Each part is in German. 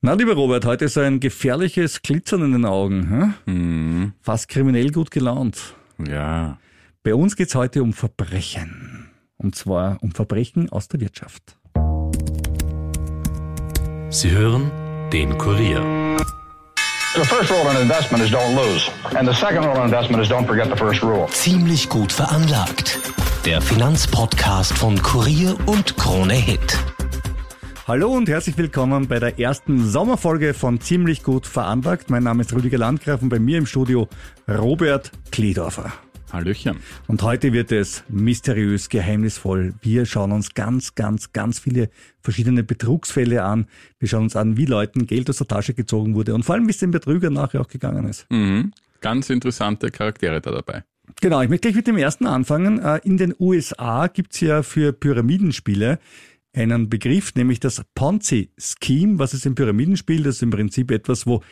Na, lieber Robert, heute ist ein gefährliches Glitzern in den Augen. Hm? Fast kriminell gut gelaunt. Ja. Bei uns geht's heute um Verbrechen. Und zwar um Verbrechen aus der Wirtschaft. Sie hören den Kurier. The first rule in investment is don't lose. And the second rule in investment is don't forget the first rule. Ziemlich gut veranlagt. Der Finanzpodcast von Kurier und Krone Hit. Hallo und herzlich willkommen bei der ersten Sommerfolge von Ziemlich gut veranlagt. Mein Name ist Rüdiger Landgraf und bei mir im Studio Robert Kledorfer. Hallöchen. Und heute wird es mysteriös, geheimnisvoll. Wir schauen uns ganz, ganz, ganz viele verschiedene Betrugsfälle an. Wir schauen uns an, wie Leuten Geld aus der Tasche gezogen wurde und vor allem, wie es den Betrügern nachher auch gegangen ist. Mhm. Ganz interessante Charaktere da dabei. Genau, ich möchte gleich mit dem ersten anfangen. Äh, in den USA gibt's ja für Pyramidenspiele einen Begriff, nämlich das Ponzi-Scheme. Was ist ein Pyramidenspiel? Das ist im Prinzip etwas, wo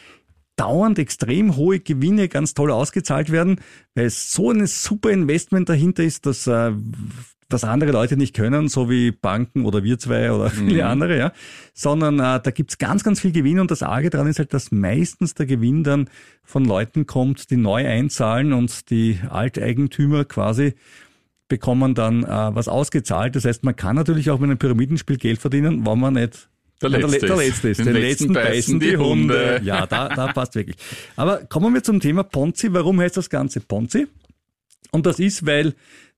dauernd extrem hohe Gewinne ganz toll ausgezahlt werden, weil es so ein super Investment dahinter ist, dass äh, was andere Leute nicht können, so wie Banken oder wir zwei oder viele mhm. andere, ja, sondern äh, da gibt's ganz, ganz viel Gewinn und das Arge daran ist halt, dass meistens der Gewinn dann von Leuten kommt, die neu einzahlen und die Alteigentümer quasi bekommen dann äh, was ausgezahlt. Das heißt, man kann natürlich auch mit einem Pyramidenspiel Geld verdienen, wenn man nicht der letzte, der, der letzte ist. Den, Den letzten, letzten beißen die Hunde. Hunde. Ja, da, da passt wirklich. Aber kommen wir zum Thema Ponzi. Warum heißt das Ganze Ponzi? Und das ist, weil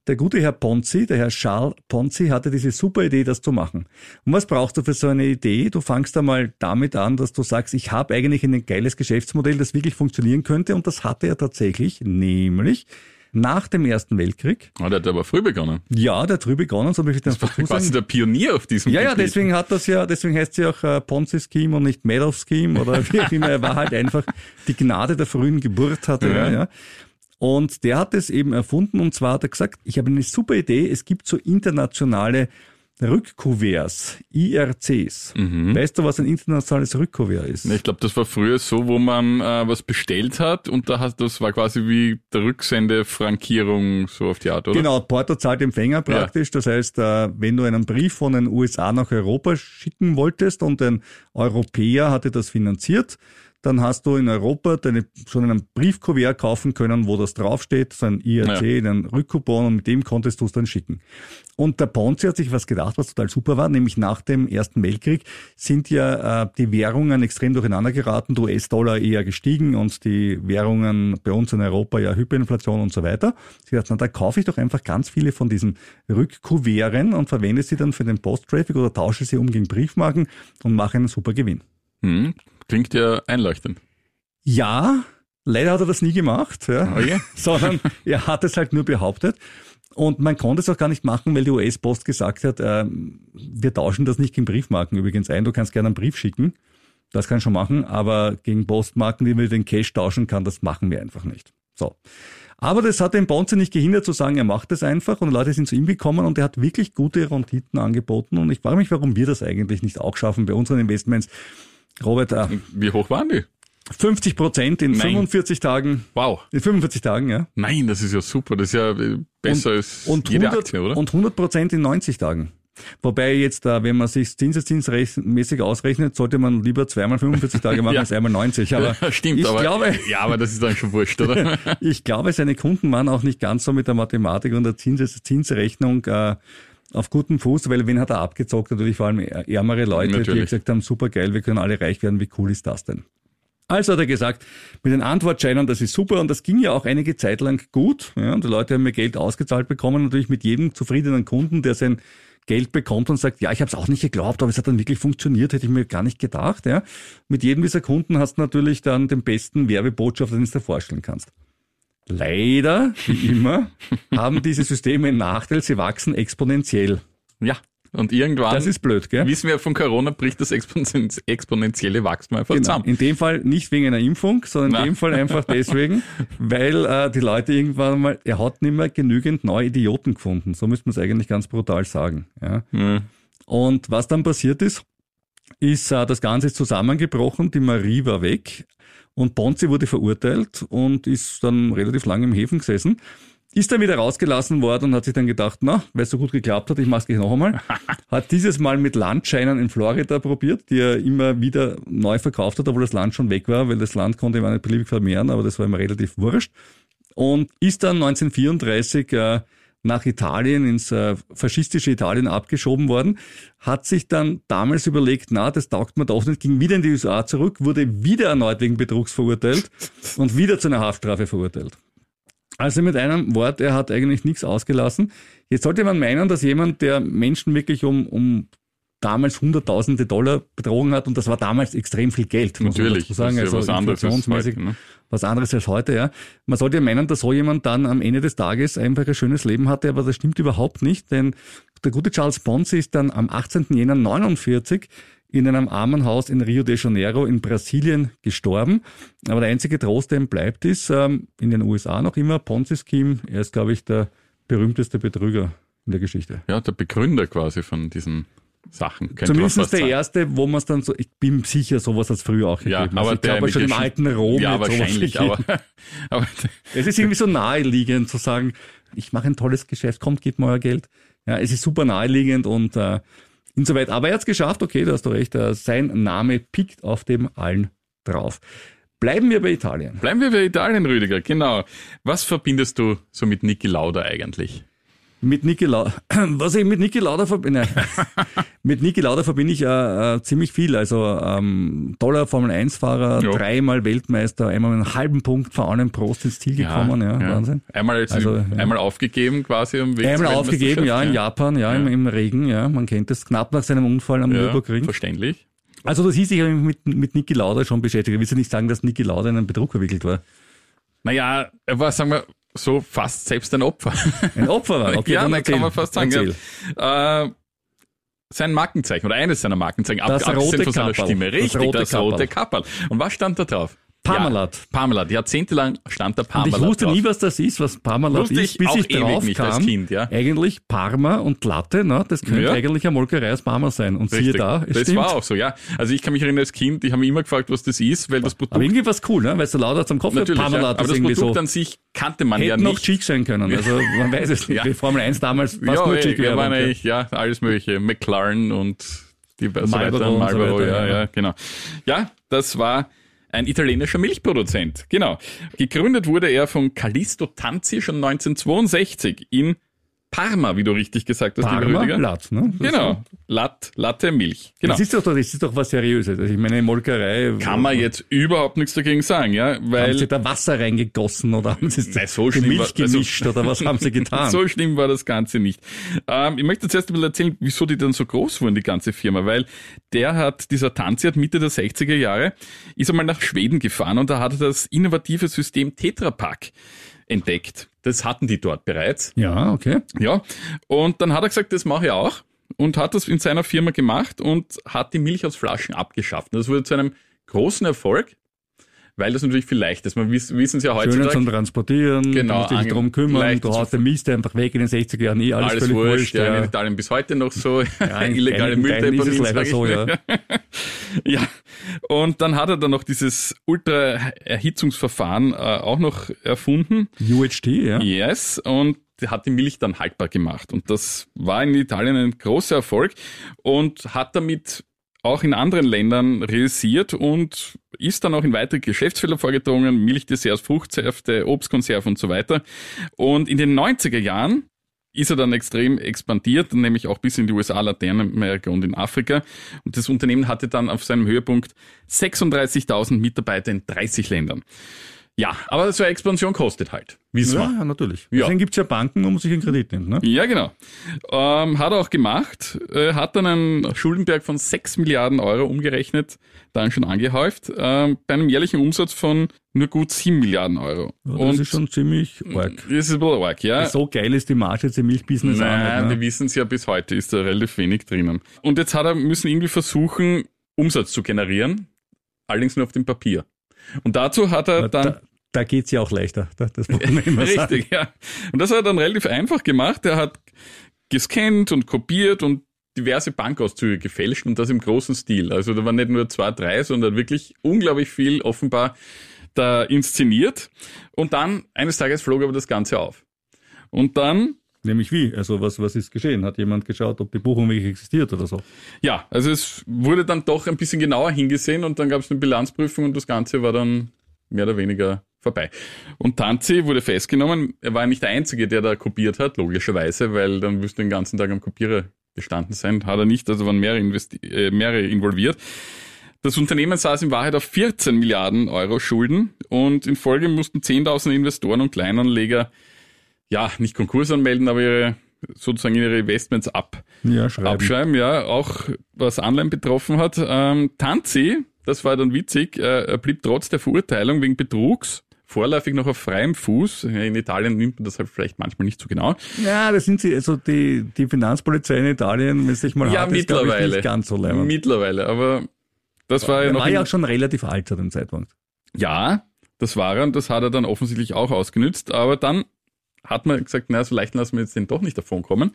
der gute Herr Ponzi, der Herr Charles Ponzi, hatte diese super Idee, das zu machen. Und was brauchst du für so eine Idee? Du fangst einmal damit an, dass du sagst, ich habe eigentlich ein geiles Geschäftsmodell, das wirklich funktionieren könnte. Und das hatte er tatsächlich, nämlich nach dem Ersten Weltkrieg. Ah, der hat aber früh begonnen. Ja, der hat früh begonnen, so möchte ich das war quasi der Pionier auf diesem Ja, Gebiet. ja, deswegen hat das ja, deswegen heißt sie auch äh, Ponzi-Scheme und nicht Madoff-Scheme oder wie auch immer. Er war halt einfach die Gnade der frühen Geburt hatte ja. er, ja. Und der hat es eben erfunden und zwar hat er gesagt, ich habe eine super Idee, es gibt so internationale Rückkuverts, IRCs. Mhm. Weißt du, was ein internationales Rückkuvert ist? Ich glaube, das war früher so, wo man äh, was bestellt hat und da hat, das war quasi wie der Rücksendefrankierung so auf die Art, oder? Genau, Porto zahlt Empfänger praktisch. Ja. Das heißt, äh, wenn du einen Brief von den USA nach Europa schicken wolltest und ein Europäer hatte das finanziert, dann hast du in Europa deine, schon einen Briefkuvert kaufen können, wo das draufsteht, so ein IRC, ja. einen Rückcoupon und mit dem konntest du es dann schicken. Und der Ponzi hat sich was gedacht, was total super war, nämlich nach dem Ersten Weltkrieg sind ja äh, die Währungen extrem durcheinander geraten, der US-Dollar eher gestiegen und die Währungen bei uns in Europa ja Hyperinflation und so weiter. Sie hat na, da kaufe ich doch einfach ganz viele von diesen Rückkuverten und verwende sie dann für den Post-Traffic oder tausche sie um gegen Briefmarken und mache einen super Gewinn. Hm, klingt ja einleuchtend. Ja, leider hat er das nie gemacht, ja. Okay. Oh sondern er hat es halt nur behauptet. Und man konnte es auch gar nicht machen, weil die US-Post gesagt hat, äh, wir tauschen das nicht gegen Briefmarken übrigens ein, du kannst gerne einen Brief schicken. Das kann ich schon machen, aber gegen Postmarken, die wir den Cash tauschen kann, das machen wir einfach nicht. So. Aber das hat den Bonze nicht gehindert zu sagen, er macht es einfach und Leute sind zu ihm gekommen und er hat wirklich gute Renditen angeboten und ich frage mich, warum wir das eigentlich nicht auch schaffen bei unseren Investments. Robert, äh, wie hoch waren die? 50 Prozent in Nein. 45 Tagen. Wow. In 45 Tagen, ja. Nein, das ist ja super. Das ist ja äh, besser und, als und jede 100, Aktie, oder? Und 100 Prozent in 90 Tagen. Wobei jetzt, äh, wenn man sich zinseszinsmäßig ausrechnet, sollte man lieber zweimal 45 Tage machen ja. als einmal 90. Aber Stimmt, ich aber, glaube, ja, aber das ist dann schon wurscht, oder? ich glaube, seine Kunden waren auch nicht ganz so mit der Mathematik und der Zins Zinsrechnung äh, auf gutem Fuß, weil wen hat er abgezockt? Natürlich vor allem ärmere Leute, Natürlich. die gesagt haben, super geil, wir können alle reich werden, wie cool ist das denn? Also hat er gesagt, mit den Antwortscheinen, das ist super und das ging ja auch einige Zeit lang gut. Ja, und die Leute haben mir Geld ausgezahlt bekommen, natürlich mit jedem zufriedenen Kunden, der sein Geld bekommt und sagt, ja, ich habe es auch nicht geglaubt, aber es hat dann wirklich funktioniert, hätte ich mir gar nicht gedacht. Ja. Mit jedem dieser Kunden hast du natürlich dann den besten Werbebotschafter, den du dir vorstellen kannst. Leider, wie immer, haben diese Systeme einen Nachteil, sie wachsen exponentiell. Ja. Und irgendwann, das ist blöd, gell? wissen wir von Corona, bricht das exponentielle Wachstum einfach genau. zusammen. In dem Fall nicht wegen einer Impfung, sondern Nein. in dem Fall einfach deswegen, weil äh, die Leute irgendwann mal, er hat nicht mehr genügend neue Idioten gefunden. So müsste man es eigentlich ganz brutal sagen. Ja? Mhm. Und was dann passiert ist, ist, äh, das Ganze ist zusammengebrochen, die Marie war weg und Ponzi wurde verurteilt und ist dann relativ lange im Häfen gesessen. Ist dann wieder rausgelassen worden und hat sich dann gedacht, na, weil es so gut geklappt hat, ich mach's gleich noch einmal. hat dieses Mal mit Landscheinen in Florida probiert, die er immer wieder neu verkauft hat, obwohl das Land schon weg war, weil das Land konnte immer nicht beliebig vermehren, aber das war ihm relativ wurscht. Und ist dann 1934 äh, nach Italien, ins äh, faschistische Italien abgeschoben worden, hat sich dann damals überlegt, na, das taugt mir doch nicht, ging wieder in die USA zurück, wurde wieder erneut wegen Betrugs verurteilt und wieder zu einer Haftstrafe verurteilt. Also mit einem Wort, er hat eigentlich nichts ausgelassen. Jetzt sollte man meinen, dass jemand, der Menschen wirklich um, um damals hunderttausende Dollar betrogen hat und das war damals extrem viel Geld. muss man Natürlich, dazu sagen. das ist ja also was anderes als inflationsmäßig heute, ne? was anderes als heute, ja. Man sollte ja meinen, dass so jemand dann am Ende des Tages einfach ein schönes Leben hatte, aber das stimmt überhaupt nicht, denn der gute Charles Ponzi ist dann am 18. Jänner 49 in einem Armenhaus in Rio de Janeiro in Brasilien gestorben. Aber der einzige Trost, der ihm bleibt, ist ähm, in den USA noch immer Ponzi-Scheme. Er ist, glaube ich, der berühmteste Betrüger in der Geschichte. Ja, der Begründer quasi von diesen Sachen. könnte Zumindest der sagen. erste, wo man es dann so, ich bin sicher, sowas hat es früher auch Ja, gegeben. aber also ich der glaube schon im alten Rom. Ja, wahrscheinlich, aber, aber Es ist irgendwie so naheliegend zu sagen, ich mache ein tolles Geschäft, kommt, gebt mir euer Geld. Ja, es ist super naheliegend und äh, insoweit. Aber er hat es geschafft, okay, da hast du recht, äh, sein Name pickt auf dem allen drauf. Bleiben wir bei Italien. bleiben wir bei Italien, Rüdiger. Genau. Was verbindest du so mit Niki Lauda eigentlich? Mit Niki Lauda, was ich mit Niki Lauda verbinde, mit Niki Lauda verbinde ich äh, äh, ziemlich viel. Also ähm, toller Formel 1 Fahrer, Ja. dreimal Weltmeister, einmal mit einem halben Punkt vor allem Prost ins Ziel gekommen, ja, Wahnsinn. Einmal, jetzt Also, ja. einmal aufgegeben quasi am Weg Einmal aufgegeben, ja, in Japan, ja, Im, Ja. im Regen, ja, man kennt das, knapp nach seinem Unfall am Ja, Nürburgring. verständlich. Also das hieß, ich habe mich mit, mit Niki Lauda schon beschäftigt. Ich will ja nicht sagen, dass Niki Lauda in einen Betrug verwickelt war. Naja, er war, sagen wir, so fast selbst ein Opfer. Ein Opfer war, okay, ja, dann dann kann erzähl. man fast sagen. Erzähl. Ja. Äh, sein Markenzeichen oder eines seiner Markenzeichen, Das abgesehen rote von seiner. Stimme. Das Richtig, rote das rote Kapperl. Und was stand da drauf? Parmalat. Ja, Parmalat. Jahrzehntelang stand da Und Parmalat ich wusste drauf. nie, was das ist, was Parmalat Wusste ist, ich bis auch ich ewig drauf nicht als kam. Kind, ja. Eigentlich Parma und Latte, ne? das könnte Ja. eigentlich eine Molkerei aus Parma sein. Und siehe Richtig. da, es das stimmt. war auch so, ja. Also ich kann mich erinnern als Kind, ich habe mich immer gefragt, was das ist, weil das Produkt Aber irgendwie was cool, ne? weil es so lauter zum Kopf wird. natürlich, ja, Parmalat aber ist das irgendwie Produkt so. an sich kannte man ja Hätte noch nicht. chic sein können. Also man weiß es nicht. Ja. Die Formel 1 damals fast ja, nur ey, Werbung, ja. eigentlich, ja, alles mögliche. McLaren und die so Marlboro weiter. und so Marlboro, weiter, ja, ja. ja, genau. Ja, das war ein italienischer Milchproduzent. Genau. Gegründet wurde er von Callisto Tanzi schon 1962 in Parma, wie du richtig gesagt hast, lieber Parma, Rüdiger. Latt, ne? Das Genau. Lat, Latte, Milch. Genau. Das ist doch, das ist doch was Seriöses. Also ich meine, Molkerei. Kann man jetzt überhaupt nichts dagegen sagen, ja, Haben weil Sie da Wasser reingegossen oder haben Sie Nein, so die schlimm Milch war- also- gemischt oder was haben Sie getan? So schlimm war das Ganze nicht. Ähm, ich möchte zuerst ein bisschen erzählen, wieso die dann so groß wurden, die ganze Firma, weil der hat, dieser Tanzi hat Mitte der 60er Jahre, ist einmal nach Schweden gefahren und da hat er das innovative System Tetra Pak entdeckt. Das hatten die dort bereits. ja, okay. Ja, und dann hat er gesagt, das mache ich auch und hat das in seiner Firma gemacht und hat die Milch aus Flaschen abgeschafft. Und das wurde zu einem großen Erfolg, weil das natürlich viel leichter ist. Man wiss, wissen ja Schöner heutzutage. zum Transportieren, Genau, dich ange- drum kümmern, du haust den Mist einfach weg in den 60er Jahren, eh alles, alles völlig wurscht, wurscht. ja, in ja. Italien bis heute noch so in illegale es leider so, ja. ja, und dann hat er dann noch dieses Ultra-Erhitzungsverfahren äh, auch noch erfunden. UHT, ja. Yes, und hat die Milch dann haltbar gemacht. Und das war in Italien ein großer Erfolg und hat damit auch in anderen Ländern realisiert und ist dann auch in weitere Geschäftsfelder vorgedrungen, Milchdesserts, Fruchtsäfte, Obstkonserven und so weiter. Und in den 90er Jahren ist er dann extrem expandiert, nämlich auch bis in die USA, Lateinamerika und in Afrika. Und das Unternehmen hatte dann auf seinem Höhepunkt 36.000 Mitarbeiter in 30 Ländern. Ja, aber so eine Expansion kostet halt. Wissen Ja, wir. ja, natürlich. Ja. Deswegen gibt's ja Banken, wo man sich einen Kredit nimmt. Ne? Ja, genau. Ähm, hat er auch gemacht, äh, hat dann einen Schuldenberg von 6 Milliarden Euro umgerechnet, dann schon angehäuft, ähm, bei einem jährlichen Umsatz von nur gut 7 Milliarden Euro. Ja, das Und ist schon ziemlich arg. das ist ein bisschen arg, ja. So geil ist die Marge jetzt im Milchbusiness auch Nein, wir Ne? wissen es ja bis heute, ist da relativ wenig drinnen. Und jetzt hat er müssen irgendwie versuchen, Umsatz zu generieren, allerdings nur auf dem Papier. Und dazu hat er dann Da, da geht's ja auch leichter. Da- Das muss man immer sagen. Richtig, ja. Und das hat er dann relativ einfach gemacht. Er hat gescannt und kopiert und diverse Bankauszüge gefälscht und das im großen Stil. Also da waren nicht nur zwei, drei, sondern wirklich unglaublich viel offenbar da inszeniert. Und dann eines Tages flog aber das Ganze auf. Und dann Nämlich wie? Also was, was ist geschehen? Hat jemand geschaut, ob die Buchung wirklich existiert oder so? Ja, also es wurde dann doch ein bisschen genauer hingesehen und dann gab es eine Bilanzprüfung und das Ganze war dann mehr oder weniger vorbei. Und Tanzi wurde festgenommen. Er war nicht der Einzige, der da kopiert hat, logischerweise, weil dann müsste den ganzen Tag am Kopierer gestanden sein. Hat er nicht, also waren mehrere, investi äh, mehrere involviert. Das Unternehmen saß in Wahrheit auf 14 Milliarden Euro Schulden und in Folge mussten 10.000 Investoren und Kleinanleger ja, nicht Konkurs anmelden, aber ihre sozusagen ihre Investments ab, Ja, schreiben. abschreiben, ja, auch was Anleihen betroffen hat. Ähm, Tanzi, das war dann witzig, äh, blieb trotz der Verurteilung wegen Betrugs vorläufig noch auf freiem Fuß. In Italien nimmt man das halt vielleicht manchmal nicht so genau. Ja, das sind sie, also die, die Finanzpolizei in Italien, wenn es sich mal ja, hart ist, glaub ich, mittlerweile. nicht ganz so leibend. Mittlerweile, aber das war ja Er noch war ja auch schon relativ alt zu dem Zeitpunkt. Ja, das war er und das hat er dann offensichtlich auch ausgenützt, aber dann hat man gesagt, na, so leicht lassen wir jetzt den doch nicht davon kommen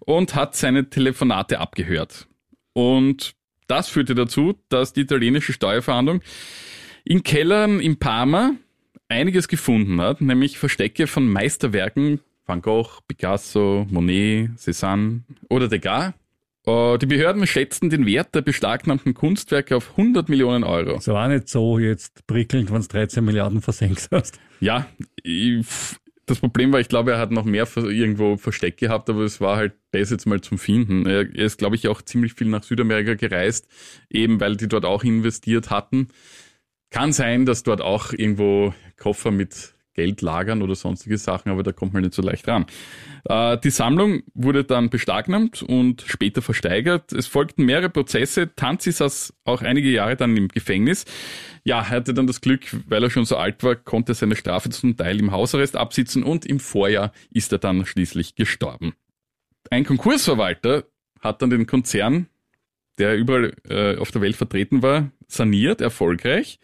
und hat seine Telefonate abgehört. Und das führte dazu, dass die italienische Steuerverhandlung in Kellern in Parma einiges gefunden hat, nämlich Verstecke von Meisterwerken Van Gogh, Picasso, Monet, Cézanne oder Degas. Äh, Die Behörden schätzten den Wert der beschlagnahmten Kunstwerke auf 100 Millionen Euro. Es war nicht so jetzt prickelnd, wenn du 13 Milliarden versenkt hast. Ja, ich, das Problem war, ich glaube, er hat noch mehr irgendwo versteckt gehabt, aber es war halt das jetzt mal zum Finden. Er ist, glaube ich, auch ziemlich viel nach Südamerika gereist, eben weil die dort auch investiert hatten. Kann sein, dass dort auch irgendwo Koffer mit Geld lagern oder sonstige Sachen, aber da kommt man nicht so leicht ran. Äh, die Sammlung wurde dann beschlagnahmt und später versteigert. Es folgten mehrere Prozesse. Tanzi saß auch einige Jahre dann im Gefängnis. Ja, er hatte dann das Glück, weil er schon so alt war, konnte seine Strafe zum Teil im Hausarrest absitzen und im Vorjahr ist er dann schließlich gestorben. Ein Konkursverwalter hat dann den Konzern, der überall äh, auf der Welt vertreten war, saniert, erfolgreich.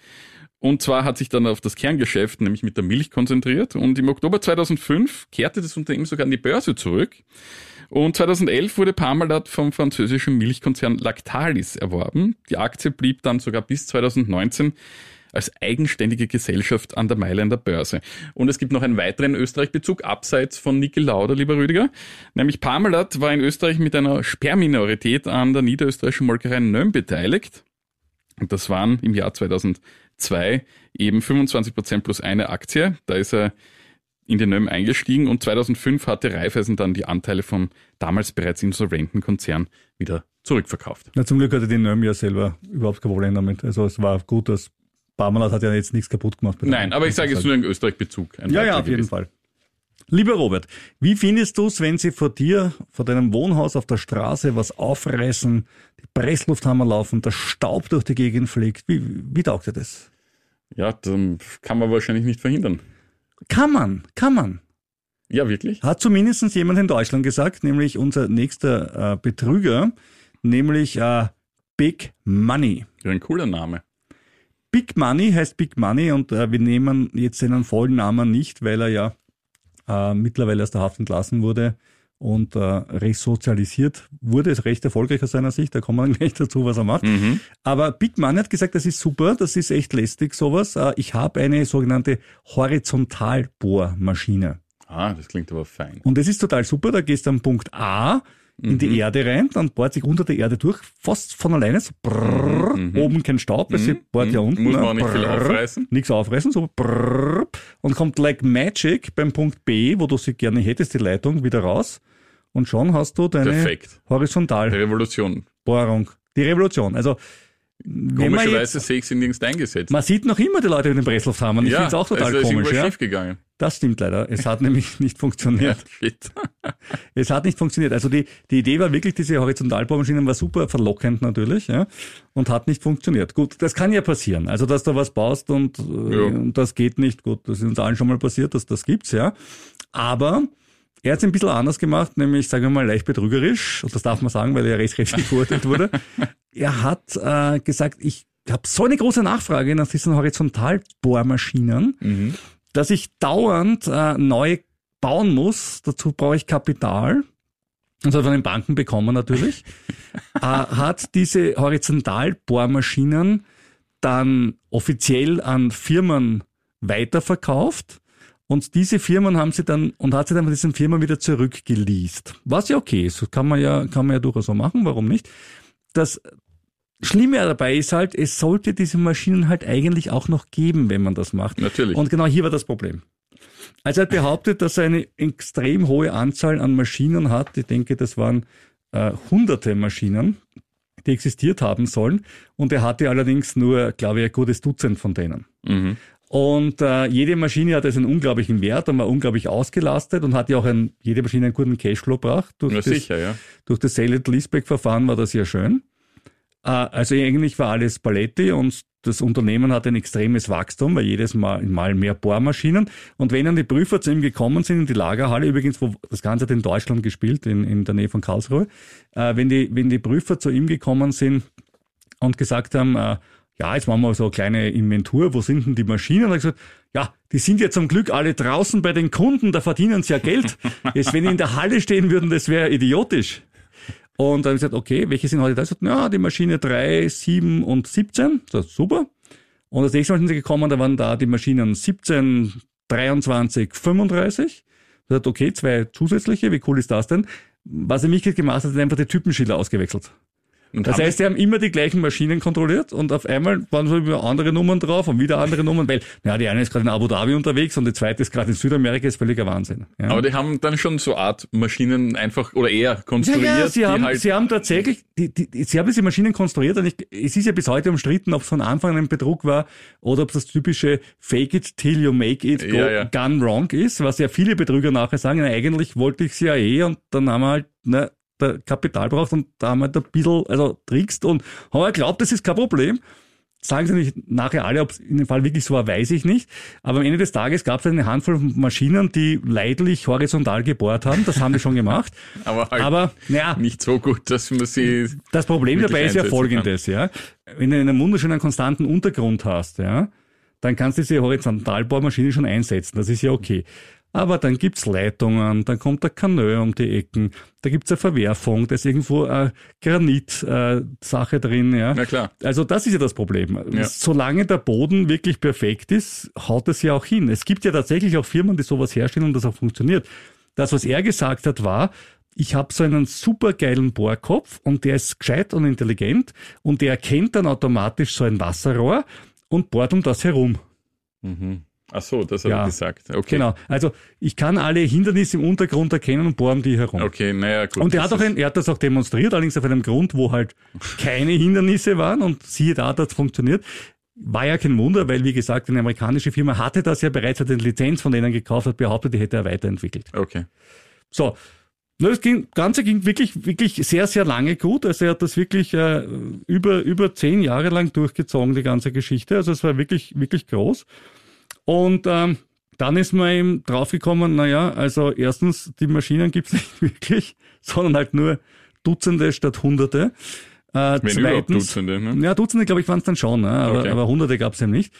Und zwar hat sich dann auf das Kerngeschäft, nämlich mit der Milch, konzentriert. Und im Oktober 2005 kehrte das Unternehmen sogar an die Börse zurück. Und 2011 wurde Parmalat vom französischen Milchkonzern Lactalis erworben. Die Aktie blieb dann sogar bis 2019 als eigenständige Gesellschaft an der Mailänder Börse. Und es gibt noch einen weiteren Österreich-Bezug abseits von Niki Lauder, lieber Rüdiger. Nämlich Parmalat war in Österreich mit einer Sperrminorität an der niederösterreichischen Molkerei Nöm beteiligt. Und das waren im Jahr 2002 eben 25 Prozent plus eine Aktie. Da ist er in den NÖM eingestiegen und 2005 hatte Raiffeisen dann die Anteile vom damals bereits insolventen Konzern wieder zurückverkauft. Na, zum Glück hatte die NÖM ja selber überhaupt kein Problem damit. Also es war gut, dass Parmalat hat ja jetzt nichts kaputt gemacht. Nein, aber ich sage jetzt nur einen Österreich-Bezug. Ja, ja, auf jeden. Fall. Lieber Robert, wie findest du es, wenn sie vor dir, vor deinem Wohnhaus auf der Straße was aufreißen, die Presslufthammer laufen, der Staub durch die Gegend fliegt? Wie, wie taugt dir das? Ja, dann kann man wahrscheinlich nicht verhindern. Kann man, kann man. Ja, wirklich? Hat zumindest jemand in Deutschland gesagt, nämlich unser nächster äh, Betrüger, nämlich äh, Big Money. Ja, ein cooler Name. Big Money heißt Big Money und äh, wir nehmen jetzt seinen vollen Namen nicht, weil er ja äh, mittlerweile aus der Haft entlassen wurde und äh, resozialisiert wurde, ist recht erfolgreich aus seiner Sicht, da kommen wir gleich dazu, was er macht. Mhm. Aber Big Money hat gesagt, das ist super, das ist echt lästig sowas. Äh, ich habe eine sogenannte Horizontalbohrmaschine. Ah, das klingt aber fein. Und das ist total super, da gehst du am Punkt A in die Erde rein, dann bohrt sich unter der Erde durch, fast von alleine, so brrrr, oben kein Staub, weil sie bohrt ja unten. Muss man ne, auch nicht viel brrrr, aufreißen. Nichts aufreißen, so brrrr, und kommt like magic beim Punkt B, wo du sie gerne hättest, die Leitung, wieder raus. Und schon hast du deine Perfekt. Horizontalbohrung. Revolution. Die Revolution. Also, man Komischerweise sehe ich sie nirgends eingesetzt. man sieht noch immer die Leute mit den Presslufthammern. Ich ja, finde es auch total also ist komisch. irgendwas Ja? schief gegangen. Das stimmt leider. Es hat nämlich nicht funktioniert. Ja. Es hat nicht funktioniert. Also die, die Idee war wirklich, diese Horizontalbohrmaschinen war super verlockend natürlich, ja, und hat nicht funktioniert. Gut, das kann ja passieren. Also, dass du was baust und, äh, Ja. und das geht nicht. Gut, das ist uns allen schon mal passiert, dass das gibt's, ja. Aber er hat es ein bisschen anders gemacht, nämlich, sagen wir mal, leicht betrügerisch. Und das darf man sagen, weil er rechtsrechtlich verurteilt wurde. Er hat äh, gesagt, ich habe so eine große Nachfrage nach diesen Horizontalbohrmaschinen, Mhm. Dass ich dauernd äh, neu bauen muss. Dazu brauche ich Kapital. Und hat von den Banken bekommen natürlich. äh, hat diese Horizontalbohrmaschinen dann offiziell an Firmen weiterverkauft. Und diese Firmen haben sie dann, und hat sie dann von diesen Firmen wieder zurückgeleast. Was ja okay ist, kann man ja, kann man ja durchaus so machen, warum nicht? Das Schlimme dabei ist halt, es sollte diese Maschinen halt eigentlich auch noch geben, wenn man das macht. Natürlich. Und genau hier war das Problem. Also er hat behauptet, dass er eine extrem hohe Anzahl an Maschinen hat. Ich denke, das waren äh, hunderte Maschinen, die existiert haben sollen. Und er hatte allerdings nur, glaube ich, ein gutes Dutzend von denen. Mhm. Und äh, jede Maschine hatte einen unglaublichen Wert und war unglaublich ausgelastet und hat ja auch ein, jede Maschine einen guten Cashflow gebracht. Durch Ja, das, sicher, ja. Durch das Sale-and-Leaseback-Verfahren war das ja schön. Äh, also eigentlich war alles Paletti und das Unternehmen hat ein extremes Wachstum, weil jedes Mal, mal mehr Bohrmaschinen. Und wenn dann die Prüfer zu ihm gekommen sind in die Lagerhalle, übrigens, wo das Ganze hat in Deutschland gespielt, in, in der Nähe von Karlsruhe, äh, wenn, die, wenn die Prüfer zu ihm gekommen sind und gesagt haben, äh, ja, jetzt machen wir so eine kleine Inventur, wo sind denn die Maschinen? Und er hat gesagt, ja, die sind ja zum Glück alle draußen bei den Kunden, da verdienen sie ja Geld. Jetzt, wenn die in der Halle stehen würden, das wäre idiotisch. Und dann habe ich gesagt, okay, welche sind heute da? Ich gesagt, ja, die Maschine 3, 7 und 17. Das ist super. Und das nächste Mal sind sie gekommen, da waren da die Maschinen 17, 23, 35. Ich gesagt, okay, zwei zusätzliche, wie cool ist das denn? Was er mich gemacht hat, ist einfach die Typenschilder ausgewechselt. Und Das heißt, sie haben immer die gleichen Maschinen kontrolliert und auf einmal waren so wieder andere Nummern drauf und wieder andere Nummern, weil, ja, die eine ist gerade in Abu Dhabi unterwegs und die zweite ist gerade in Südamerika, ist völliger Wahnsinn. Ja. aber die haben dann schon so Art Maschinen einfach oder eher Ja, konstruiert, ja, sie die haben, halt sie haben tatsächlich, die, die, sie haben diese Maschinen konstruiert und ich, es ist ja bis heute umstritten, ob es von Anfang an ein Betrug war oder ob das typische Fake it till you make it go, Ja, ja. gone wrong ist, was ja viele Betrüger nachher sagen, na, eigentlich wollte ich sie ja eh und dann haben wir halt, ne, der Kapital braucht und da haben wir halt ein bisschen, also trickst und haben wir geglaubt, das ist kein Problem. Sagen sie nicht nachher alle, ob es in dem Fall wirklich so war, weiß ich nicht. Aber am Ende des Tages gab es eine Handvoll von Maschinen, die leidlich horizontal gebohrt haben. Das haben die schon gemacht. aber halt Aber, naja, nicht so gut, dass man sie das Problem dabei ist ja folgendes, ja. Wenn du einen wunderschönen konstanten Untergrund hast, ja, dann kannst du diese Horizontalbohrmaschine schon einsetzen. Das ist ja okay. Aber dann gibt's Leitungen, dann kommt der Kanö um die Ecken, da gibt's eine Verwerfung, da ist irgendwo eine Granit-Sache äh, drin, ja. Na klar. Also das ist ja das Problem. Ja. Solange der Boden wirklich perfekt ist, haut es ja auch hin. Es gibt ja tatsächlich auch Firmen, die sowas herstellen und das auch funktioniert. Das, was er gesagt hat, war, ich habe so einen supergeilen Bohrkopf und der ist gescheit und intelligent und der erkennt dann automatisch so ein Wasserrohr und bohrt um das herum. Ach so, das hat Ja. er gesagt. Okay. Genau. Also ich kann alle Hindernisse im Untergrund erkennen und bohren die herum. Okay, naja, gut. Und er hat, auch ein, er hat das auch demonstriert, allerdings auf einem Grund, wo halt keine Hindernisse waren und siehe da, das funktioniert. War ja kein Wunder, weil wie gesagt, eine amerikanische Firma hatte das ja bereits, hat eine Lizenz von denen gekauft, hat behauptet, die hätte er weiterentwickelt. Okay. So. Das Ganze ging wirklich, wirklich sehr, sehr lange gut. Also er hat das wirklich äh, über, über zehn Jahre lang durchgezogen, die ganze Geschichte. Also es war wirklich, wirklich groß. Und ähm, dann ist man eben draufgekommen, naja, also erstens, die Maschinen gibt's nicht wirklich, sondern halt nur Dutzende statt Hunderte. Äh, Wenn zweitens, Dutzende, ne? ja, Dutzende, glaube ich, waren es dann schon, ne? aber, Okay. aber Hunderte gab es eben nicht.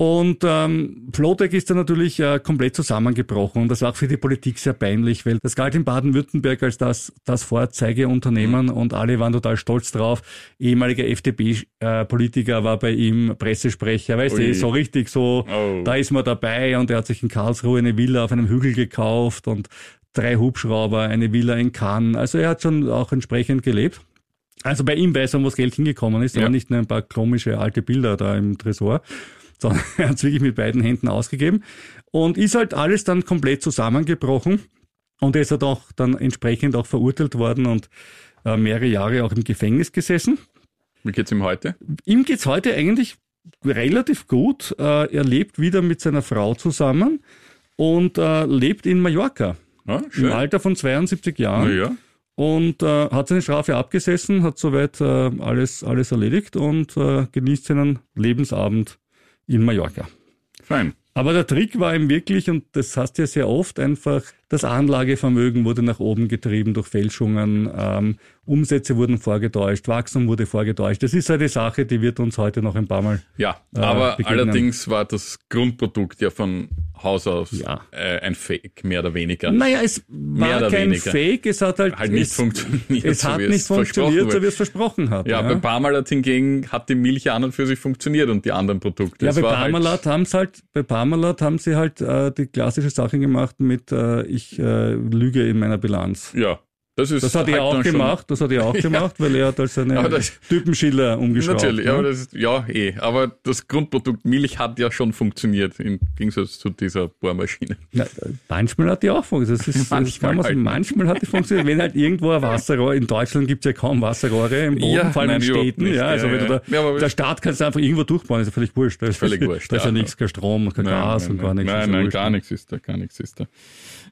Und ähm, Flowtech ist dann natürlich äh, komplett zusammengebrochen und das war auch für die Politik sehr peinlich, weil das galt in Baden-Württemberg als das, das Vorzeigeunternehmen Mhm. und alle waren total stolz drauf. Ehemaliger FDP-Politiker war bei ihm Pressesprecher, weißt du, so richtig so, Oh. da ist man dabei und er hat sich in Karlsruhe eine Villa auf einem Hügel gekauft und drei Hubschrauber, eine Villa in Cannes. Also er hat schon auch entsprechend gelebt. Also bei ihm weiß man, wo das Geld hingekommen ist, Ja. aber nicht nur ein paar komische alte Bilder da im Tresor, sondern er hat es wirklich mit beiden Händen ausgegeben und ist halt alles dann komplett zusammengebrochen und er ist halt auch dann entsprechend auch verurteilt worden und äh, mehrere Jahre auch im Gefängnis gesessen. Wie geht's ihm heute? Ihm geht's heute eigentlich relativ gut. Äh, er lebt wieder mit seiner Frau zusammen und äh, lebt in Mallorca Ja, im schön. Alter von 72 Jahren ja. und äh, hat seine Strafe abgesessen, hat soweit äh, alles, alles erledigt und äh, genießt seinen Lebensabend in Mallorca. Fein. Aber der Trick war ihm wirklich, und das hast du ja sehr oft, einfach Das Anlagevermögen wurde nach oben getrieben durch Fälschungen, ähm, Umsätze wurden vorgetäuscht, Wachstum wurde vorgetäuscht. Das ist eine Sache, die wird uns heute noch ein paar Mal. Ja, äh, aber begegnen. allerdings war das Grundprodukt ja von Haus aus Ja. äh, ein Fake, mehr oder weniger. Naja, es war kein weniger. Fake, es hat halt, Halt nicht es, funktioniert, Es so hat wie es nicht funktioniert, so wie es versprochen hat. Ja, bei Parmalat hingegen hat die Milch ja an und für sich funktioniert und die anderen Produkte. Ja, Es bei halt- Parmalat haben sie halt, bei Parmalat haben sie halt äh, die klassische Sache gemacht mit äh, ich äh, lüge in meiner Bilanz. Ja, das ist Das hat er halt auch dann schon- gemacht, das hat er auch gemacht, weil er hat als eine Aber das- Typenschiller umgeschraubt. Natürlich, ne? aber das ist, ja, eh. Aber das Grundprodukt Milch hat ja schon funktioniert, im Gegensatz zu dieser Bohrmaschine. Ja, manchmal hat die auch funktioniert. Das ist, das Manchmal kann man, halt. manchmal hat die funktioniert. Wenn halt irgendwo ein Wasserrohr, in Deutschland gibt es ja kaum Wasserrohre im Boden, Ja, vor allem nein, in Städten. nicht. Ja, also Ja, ja. da, Ja, der Staat kannst du einfach irgendwo durchbauen, ist ja völlig wurscht. Da ist, Völlig wurscht, Da ist ja, ja. nichts, kein Strom, kein Gas und gar nichts. Nein, ja nein, gar nichts ist da, gar nichts ist da.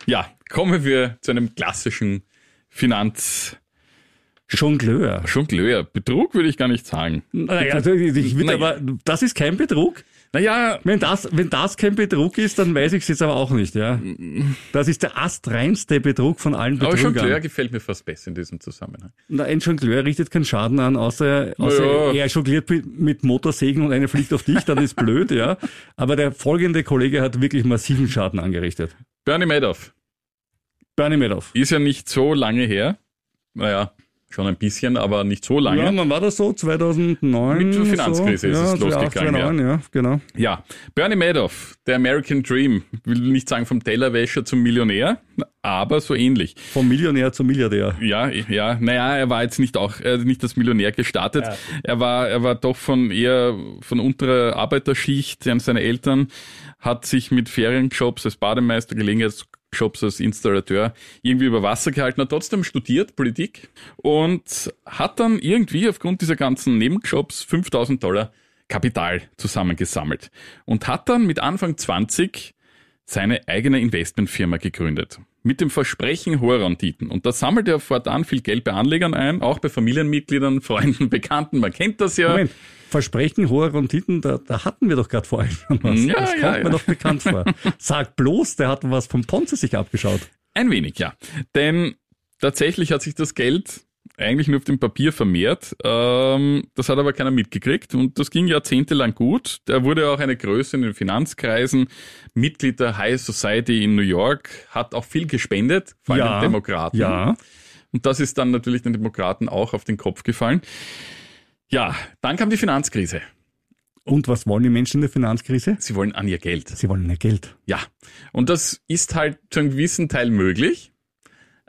Ja, kommen wir zu einem klassischen Finanz, Jongleur. Jongleur. Betrug würde ich gar nicht sagen. Naja, also ich, will Naja. aber, das ist kein Betrug. Naja, Wenn das, wenn das kein Betrug ist, dann weiß ich es jetzt aber auch nicht, ja. Das ist der astreinste Betrug von allen aber Betrügern. Jongleur gefällt mir fast besser in diesem Zusammenhang. Na, ein Jongleur richtet keinen Schaden an, außer, außer Ja. er jongliert mit, mit Motorsägen und eine fliegt auf dich, dann ist blöd, ja. Aber der folgende Kollege hat wirklich massiven Schaden angerichtet. Bernie Madoff Bernie Madoff. ist ja nicht so lange her. Naja, schon ein bisschen, aber nicht so lange. Ja, wann war das so? 2009? Mit der Finanzkrise so? ist es ja, losgegangen, 2009, ja. genau. Ja, Bernie Madoff, der American Dream, will nicht sagen vom Tellerwäscher zum Millionär, aber so ähnlich. Vom Millionär zum Milliardär. Ja, ja, naja, er war jetzt nicht auch äh, nicht als Millionär gestartet. Er war, er war doch von eher von unterer Arbeiterschicht. Seine Eltern hat sich mit Ferienjobs als Bademeister, Gelegenheitsjobs als Installateur irgendwie über Wasser gehalten, hat trotzdem studiert Politik und hat dann irgendwie aufgrund dieser ganzen Nebenjobs 5000 Dollar Kapital zusammengesammelt und hat dann mit Anfang 20 seine eigene Investmentfirma gegründet. Mit dem Versprechen hoher Renditen. Und da sammelt er fortan viel Geld bei Anlegern ein, auch bei Familienmitgliedern, Freunden, Bekannten. Man kennt das ja. Moment, Versprechen hoher Renditen, da, da hatten wir doch gerade vorhin schon was. Ja, das kommt ja, mir ja. doch bekannt vor. Sag bloß, der hat was vom Ponze sich abgeschaut. Ein wenig, ja. Denn tatsächlich hat sich das Geld eigentlich nur auf dem Papier vermehrt. Ähm, das hat aber keiner mitgekriegt und das ging jahrzehntelang gut. Er wurde auch eine Größe in den Finanzkreisen, Mitglied der High Society in New York, hat auch viel gespendet, vor allem Ja, den Demokraten. Ja. Und das ist dann natürlich den Demokraten auch auf den Kopf gefallen. Ja, dann kam die Finanzkrise. Und was wollen die Menschen in der Finanzkrise? Sie wollen an ihr Geld. Sie wollen mehr Geld. Ja. Und das ist halt zu einem gewissen Teil möglich,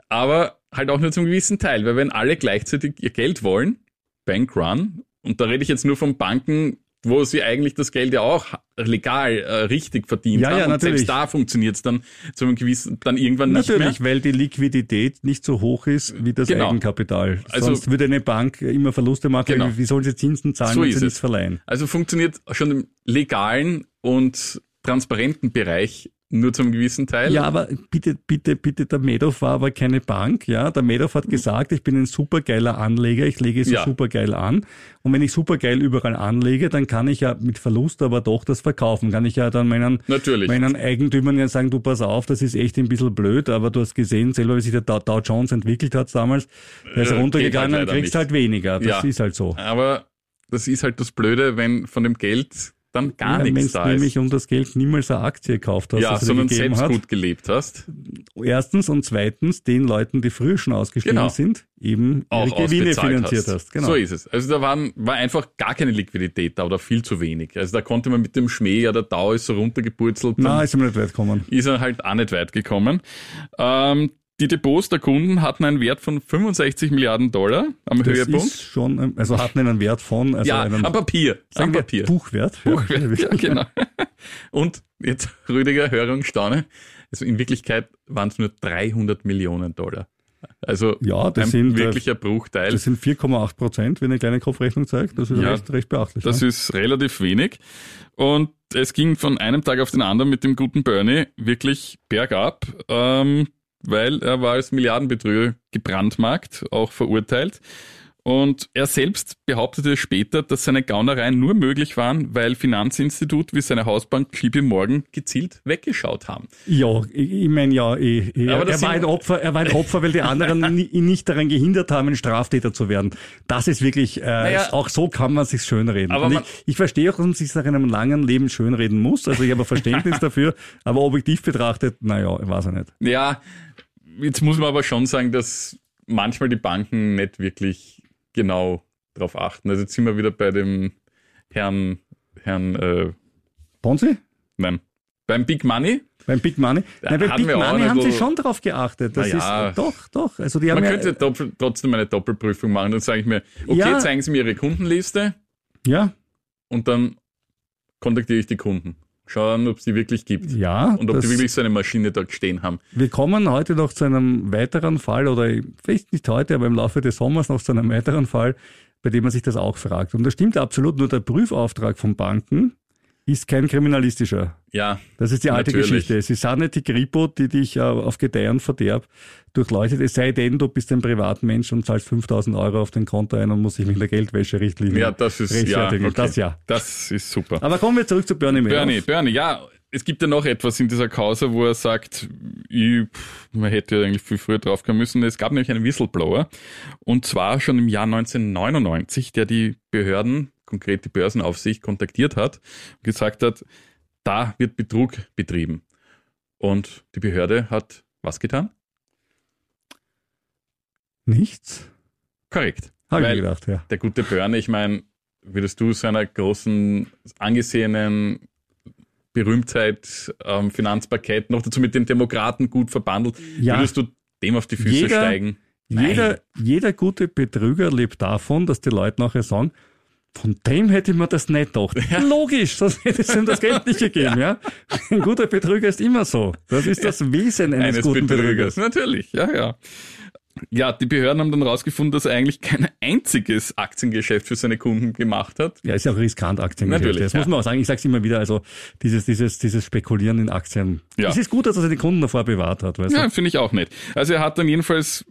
aber halt auch nur zum gewissen Teil, weil wenn alle gleichzeitig ihr Geld wollen, Bankrun, und da rede ich jetzt nur von Banken, wo sie eigentlich das Geld ja auch legal äh, richtig verdient Ja, haben ja, und natürlich. selbst da funktioniert es dann zu einem gewissen, dann irgendwann nicht Natürlich, mehr. weil die Liquidität nicht so hoch ist wie das Genau. Eigenkapital. Also- Sonst würde eine Bank immer Verluste machen. Genau. Wie sollen sie Zinsen zahlen, So wenn sie nichts verleihen? Also funktioniert schon im legalen und transparenten Bereich nur zum gewissen Teil. Ja, aber bitte, bitte, bitte, der Madoff war aber keine Bank, ja. Der Madoff hat gesagt, ich bin ein supergeiler Anleger, ich lege es Ja. supergeil an. Und wenn ich supergeil überall anlege, dann kann ich ja mit Verlust aber doch das verkaufen. Kann ich ja dann meinen, Natürlich. meinen Eigentümern ja sagen, du pass auf, das ist echt ein bisschen blöd, aber du hast gesehen, selber wie sich der Dow Jones entwickelt hat damals, der ist Äh, runtergegangen, halt leider kriegst nicht. halt weniger. Das Ja. ist halt so. Aber das ist halt das Blöde, wenn von dem Geld dann gar ja, nichts Wenn da du ist. nämlich um das Geld niemals eine Aktie gekauft hast, ja, dir sondern selbst hat. gut gelebt hast. Erstens und zweitens den Leuten, die früher schon ausgestiegen Genau. sind, eben Auch Gewinne finanziert hast. hast. Genau. So ist es. Also da waren, war einfach gar keine Liquidität da oder viel zu wenig. Also da konnte man mit dem Schmäh, ja, der Dau ist so runtergepurzelt, Na, ist ihm nicht weit gekommen. ist er halt auch nicht weit gekommen. Ähm, die Depots der Kunden hatten einen Wert von 65 Milliarden Dollar am Das Höhepunkt. ist schon, also hatten einen Wert von, also ja, einen am Papier. sagen Am Papier. Buchwert. Buchwert, ja, genau. Und jetzt Rüdiger, Hörer und Staune. Also in Wirklichkeit waren es nur 300 Millionen Dollar. Also Ja, das ein sind, äh, wirklicher Bruchteil. Das sind 4,8 Prozent, wenn eine kleine Kopfrechnung zeigt. Das ist Ja, recht, recht beachtlich. Das ne? ist relativ wenig. Und es ging von einem Tag auf den anderen mit dem guten Bernie wirklich bergab, ähm, weil er war als Milliardenbetrüger gebrandmarkt, auch verurteilt. Und er selbst behauptete später, dass seine Gaunereien nur möglich waren, weil Finanzinstitut wie seine Hausbank JP Morgan gezielt weggeschaut haben. Ja, ich, meine ja, ich, ich, Aber er, war ein sind- Opfer, er war ein Opfer, weil die anderen ihn nicht daran gehindert haben, ein Straftäter zu werden. Das ist wirklich, äh, auch so kann man sich schönreden. Aber ich, ich verstehe auch, dass man sich nach einem langen Leben schönreden muss. Also ich habe ein Verständnis dafür, aber objektiv betrachtet, naja, ich weiß ich nicht. Ja, jetzt muss man aber schon sagen, dass manchmal die Banken nicht wirklich genau darauf achten. Also jetzt sind wir wieder bei dem Herrn, Herrn, äh, Ponzi? nein, beim Big Money. Beim Big Money? Nein, beim Big Money haben sie schon darauf geachtet. Das ja. ist, doch, doch. Also die haben Man ja, könnte doppel, trotzdem eine Doppelprüfung machen. Dann sage ich mir, okay, Ja. zeigen Sie mir Ihre Kundenliste ja, und dann kontaktiere ich die Kunden. Schauen, ob es die wirklich gibt. ja. Und ob die wirklich so eine Maschine dort stehen haben. Wir kommen heute noch zu einem weiteren Fall oder vielleicht nicht heute, aber im Laufe des Sommers noch zu einem weiteren Fall, bei dem man sich das auch fragt. Und das stimmt absolut, nur der Prüfauftrag von Banken ist kein kriminalistischer. Ja, Das ist die alte Natürlich. Geschichte. Es ist auch nicht die Kripo, die dich äh, auf Gedeih und Verderb durchleuchtet. Es sei denn, du bist ein Privatmensch und zahlst 5000 Euro auf dein Konto ein und musst dich mit der Geldwäscherichtlinie ja, das ist, ja, rechtfertigen. okay. Das ja. Das ist super. Aber kommen wir zurück zu Bernie Madoff. Bernie, Bernie, ja, es gibt ja noch etwas in dieser Causa, wo er sagt, ich, man hätte ja eigentlich viel früher draufkommen müssen. Es gab nämlich einen Whistleblower und zwar schon im Jahr 1999, der die Behörden, konkret die Börsenaufsicht, kontaktiert hat und gesagt hat, da wird Betrug betrieben. Und die Behörde hat was getan? Nichts? Korrekt. Habe ich mir gedacht, ja. der gute Bernie, ich meine, würdest du seiner großen, angesehenen Berühmtheit am Finanzparkett, noch dazu mit den Demokraten gut verbandelt, Ja. würdest du dem auf die Füße Jeder- steigen? Nein. Jeder, jeder gute Betrüger lebt davon, dass die Leute nachher sagen, von dem hätte ich mir das nicht gedacht. Logisch, sonst hätte es ihm das Geld nicht gegeben. Ja? Ein guter Betrüger ist immer so. Das ist das Wesen eines, eines guten Betrügers. Betrügers. Natürlich, ja, ja. Ja, die Behörden haben dann rausgefunden, dass er eigentlich kein einziges Aktiengeschäft für seine Kunden gemacht hat. Ja, ist ja auch riskant Aktiengeschäft. Natürlich, Das ja. muss man auch sagen. Ich sage es immer wieder, also dieses, dieses, dieses Spekulieren in Aktien. Ja. Es ist gut, dass er seine Kunden davor bewahrt hat. Weißt Ja, finde ich auch nicht. Also er hat dann jedenfalls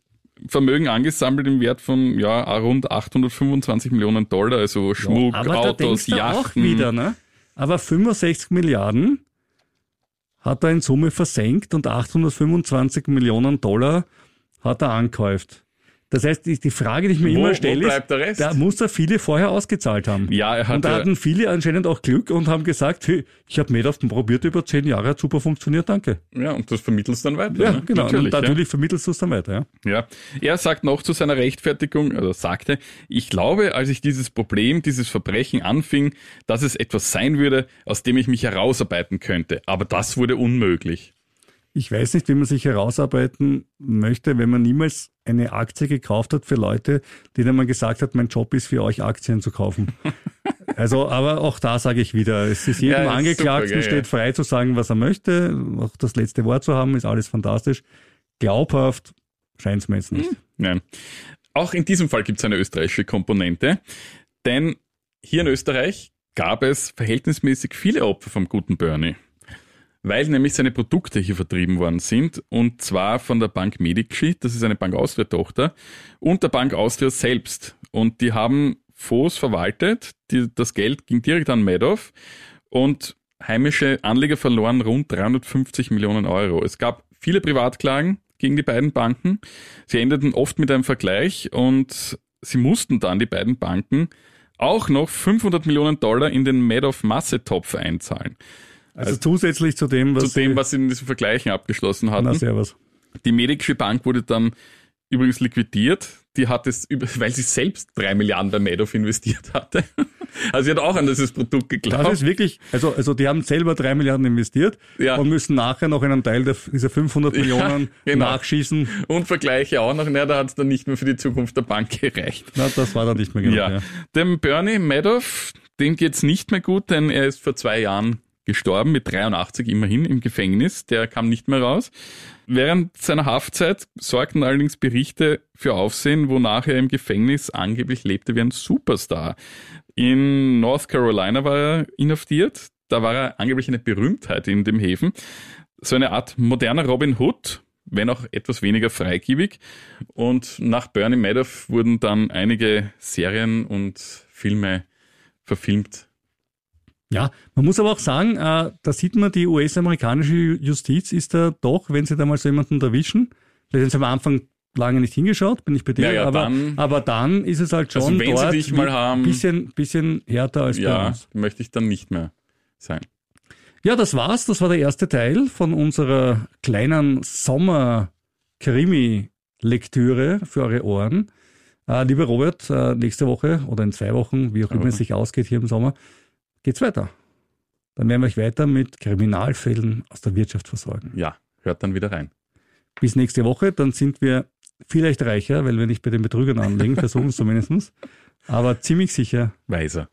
Vermögen angesammelt im Wert von ja rund 825 Millionen Dollar, also Schmuck, Aber da Autos, denkst du auch Yachten. wieder, ne? Aber 65 Milliarden hat er in Summe versenkt und 825 Millionen Dollar hat er angehäuft. Das heißt, die, Frage, die ich mir Wo- immer stelle, ist, da muss er viele vorher ausgezahlt haben. Ja, er und da hatte, hatten viele anscheinend auch Glück und haben gesagt, hey, ich habe Madoff probiert über zehn Jahre, hat super funktioniert, danke. ja, und das vermittelst dann weiter. Ja, ne? genau. Natürlich, und natürlich vermittelst du es dann weiter. Ja. ja. ja. Er sagt noch zu seiner Rechtfertigung, also sagte, ich glaube, als ich dieses Problem, dieses Verbrechen anfing, dass es etwas sein würde, aus dem ich mich herausarbeiten könnte. Aber das wurde unmöglich. Ich weiß nicht, wie man sich herausarbeiten möchte, wenn man niemals eine Aktie gekauft hat für Leute, denen man gesagt hat, mein Job ist für euch Aktien zu kaufen. also, aber auch da sage ich wieder, es ist jedem Ja, Angeklagten super, steht frei zu sagen, was er möchte, auch das letzte Wort zu haben, ist alles fantastisch. Glaubhaft scheint es mir jetzt nicht. Nein. Auch in diesem Fall gibt es eine österreichische Komponente, denn hier in Österreich gab es verhältnismäßig viele Opfer vom guten Bernie, weil nämlich seine Produkte hier vertrieben worden sind und zwar von der Bank Medici, das ist eine Bank Austria-Tochter, und der Bank Austria selbst. Und die haben Fonds verwaltet, die, das Geld ging direkt an Madoff und heimische Anleger verloren rund 350 Millionen Euro. Es gab viele Privatklagen gegen die beiden Banken. Sie endeten oft mit einem Vergleich und sie mussten dann, die beiden Banken, auch noch 500 Millionen Dollar in den Madoff-Massetopf einzahlen. Also, zusätzlich zu dem, was Zu dem, was sie in diesen Vergleichen abgeschlossen hatten. Na, servus. Die Medici Bank wurde dann übrigens liquidiert. Die hat es, weil sie selbst drei Milliarden bei Madoff investiert hatte. Also sie hat auch an dieses Produkt geglaubt. Das ist wirklich, also, also die haben selber drei Milliarden investiert Ja. und müssen nachher noch einen Teil der, dieser 500 Ja, Millionen genau. nachschießen. Und Vergleiche auch noch. Na, da hat es dann nicht mehr für die Zukunft der Bank gereicht. Na, das war dann nicht mehr genau. Ja. Ja. Dem Bernie Madoff, dem geht's nicht mehr gut, denn er ist vor zwei Jahren gestorben, mit 83 immerhin im Gefängnis. Der kam nicht mehr raus. Während seiner Haftzeit sorgten allerdings Berichte für Aufsehen, wonach er im Gefängnis angeblich lebte wie ein Superstar. In North Carolina war er inhaftiert. Da war er angeblich eine Berühmtheit in dem Häfen. So eine Art moderner Robin Hood, wenn auch etwas weniger freigiebig. Und nach Bernie Madoff wurden dann einige Serien und Filme verfilmt. Ja, man muss aber auch sagen, äh, da sieht man, die US-amerikanische Justiz ist da doch, wenn sie da mal so jemanden erwischen, vielleicht haben sie am Anfang lange nicht hingeschaut, bin ich bei dir, Ja, ja, aber, dann- aber dann ist es halt schon Also wenn sie dort dich mal haben- bisschen, bisschen härter als bei Ja, uns. möchte ich dann nicht mehr sein. Ja, das war's. Das war der erste Teil von unserer kleinen Sommer-Krimi-Lektüre für eure Ohren. Äh, lieber Robert, äh, nächste Woche oder in zwei Wochen, wie auch immer es sich ausgeht hier im Sommer, geht's weiter. Dann werden wir euch weiter mit Kriminalfällen aus der Wirtschaft versorgen. Ja, hört dann wieder rein. Bis nächste Woche, dann sind wir vielleicht reicher, weil wir nicht bei den Betrügern anlegen, versuchen es zumindest. Aber ziemlich sicher Weiser.